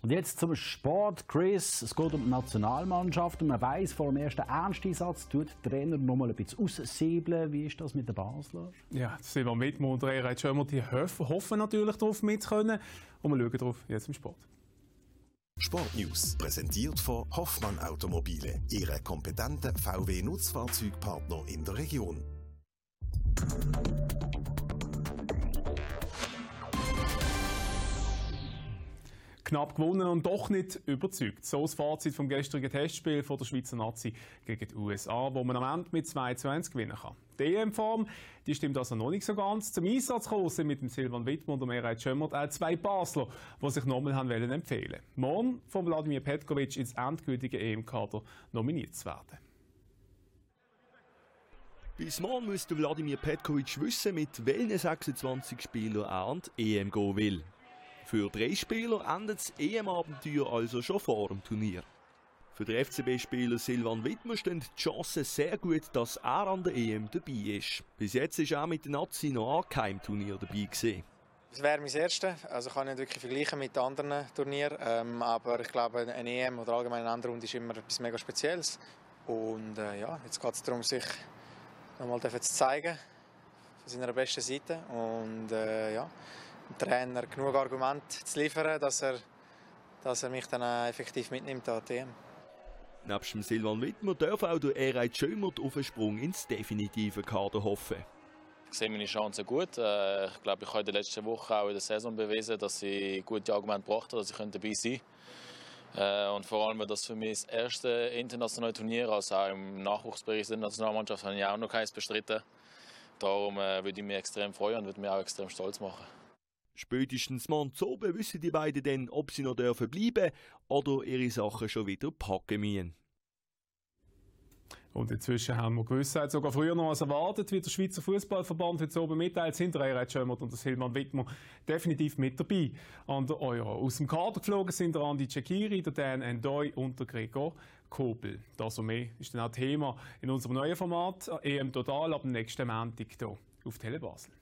Und jetzt zum Sport, Chris. Es geht um die Nationalmannschaft und man weiß vor dem ersten Ernsteinsatz tut der Trainer noch mal ein bisschen aussäbeln. Wie ist das mit den Basler? Ja, Silvan Wittmann und Erhard Schömer, die hoffen natürlich darauf mitzukommen. Und wir schauen darauf jetzt im Sport. Sport News präsentiert von Hoffmann Automobile, Ihre kompetente VW-Nutzfahrzeugpartner in der Region. Knapp gewonnen und doch nicht überzeugt. So das Fazit vom gestrigen Testspiel von der Schweizer Nazi gegen die USA, wo man am Ende mit 2-1 gewinnen kann. Die EM-Form die stimmt also noch nicht so ganz. Zum Einsatz gekommen sind mit dem Silvan Wittmann und dem Erhard Schömmert auch zwei Basler, die sich nochmal haben wollen empfehlen Morgen von Wladimir Petkovic ins endgültige EM-Kader nominiert zu werden. Bis morgen müsste Wladimir Petkovic wissen, mit welchen 26 Spielern er an die EM gehen will. Für drei Spieler endet das EM-Abenteuer also schon vor dem Turnier. Für den FCB-Spieler Silvan Wittmer stehen die Chancen sehr gut, dass er an der EM dabei ist. Bis jetzt ist er mit der Nazi noch an keinem Turnier dabei gewesen. Es wäre mein erstes. Also kann ich nicht wirklich vergleichen mit anderen Turnieren. Ähm, aber ich glaube, eine EM oder allgemein eine andere Runde ist immer etwas mega Spezielles. Und äh, ja, jetzt geht es darum, sich nochmal zu zeigen von seiner besten Seite. Und äh, ja, dem Trainer genug Argumente zu liefern, dass er, dass er mich dann effektiv mitnimmt an die EM. Neben dem Silvan Wittmer darf auch der Erhard Schömert auf einen Sprung ins definitive Kader hoffen. Ich sehe meine Chancen gut. Äh, ich glaube, ich habe in den letzten Wochen auch in der Saison bewiesen, dass ich gute Argumente gebracht habe, dass ich dabei sein könnte. Äh, und vor allem, weil das für mich das erste internationale Turnier, also auch im Nachwuchsbereich der Nationalmannschaft, habe ich auch noch keins bestritten. Darum äh, würde ich mich extrem freuen und würde mich auch extrem stolz machen. Spätestens morgen oben wissen die beiden dann, ob sie noch dürfen bleiben oder ihre Sachen schon wieder packen müssen. Und inzwischen haben wir Gewissheit sogar früher noch als erwartet, wie der Schweizer Fußballverband heute oben mitteilt, sind der Erhard Schömmert und der Hilman Wittmer definitiv mit dabei an der Euro. Aus dem Kader geflogen sind der Andi Cekiri, der Dan Endoy und der Gregor Kobel. Das und mehr ist dann auch Thema in unserem neuen Format EM Total ab dem nächsten Montag hier auf Tele Basel.